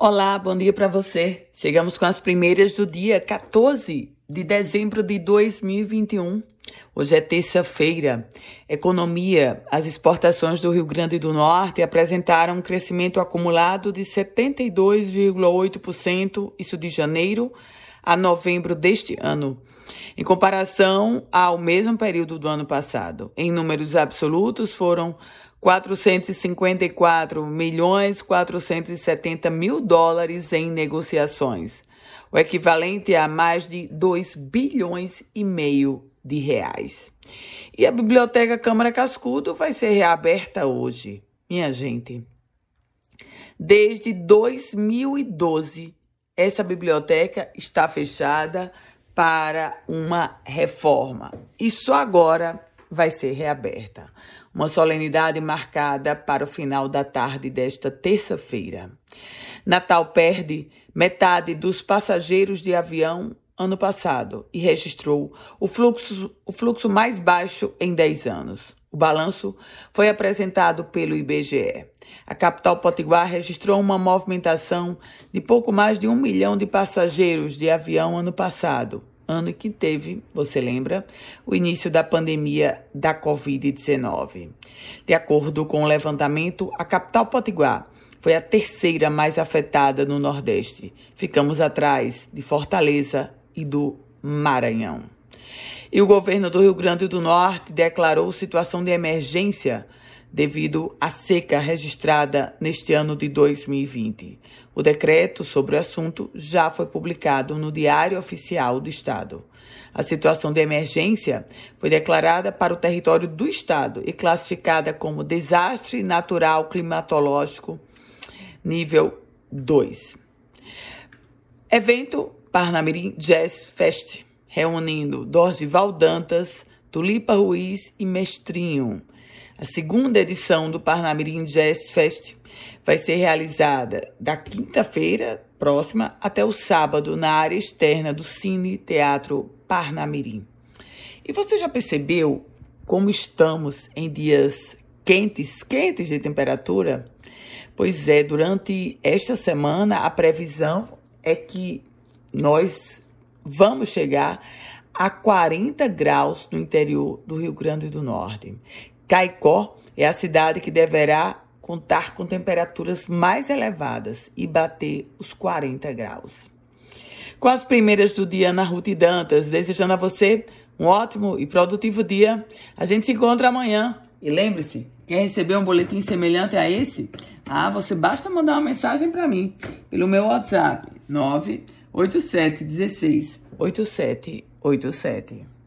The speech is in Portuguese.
Olá, bom dia para você. Chegamos com as primeiras do dia 14 de dezembro de 2021. Hoje é terça-feira. Economia. As exportações do Rio Grande do Norte apresentaram um crescimento acumulado de 72,8%, isso de janeiro a novembro deste ano, em comparação ao mesmo período do ano passado. Em números absolutos, foram 454 milhões 470 mil dólares em negociações, o equivalente a mais de 2 bilhões e meio de reais. E a Biblioteca Câmara Cascudo vai ser reaberta hoje, minha gente. Desde 2012, essa biblioteca está fechada para uma reforma e só agora vai ser reaberta. Uma solenidade marcada para o final da tarde desta terça-feira. Natal perde metade dos passageiros de avião ano passado e registrou o fluxo, o fluxo mais baixo em 10 anos. O balanço foi apresentado pelo IBGE. A capital potiguar registrou uma movimentação de pouco mais de um milhão de passageiros de avião ano passado, ano que teve, você lembra, o início da pandemia da Covid-19. De acordo com o levantamento, a capital potiguar foi a terceira mais afetada no Nordeste. Ficamos atrás de Fortaleza e do Maranhão. E o governo do Rio Grande do Norte declarou situação de emergência devido à seca registrada neste ano de 2020. O decreto sobre o assunto já foi publicado no Diário Oficial do Estado. A situação de emergência foi declarada para o território do Estado e classificada como desastre natural climatológico nível 2. Evento Parnamirim Jazz Fest, reunindo Dorgival Dantas, Tulipa Ruiz e Mestrinho. A segunda edição do Parnamirim Jazz Fest vai ser realizada da quinta-feira próxima até o sábado na área externa do Cine Teatro Parnamirim. E você já percebeu como estamos em dias quentes, quentes de temperatura? Pois é, durante esta semana a previsão é que nós vamos chegar a 40 graus no interior do Rio Grande do Norte. Caicó é a cidade que deverá contar com temperaturas mais elevadas e bater os 40 graus. Com as primeiras do dia na Ruth Dantas, desejando a você um ótimo e produtivo dia. A gente se encontra amanhã. E lembre-se, quer receber um boletim semelhante a esse? Ah, você basta mandar uma mensagem para mim pelo meu WhatsApp 987 16 8787.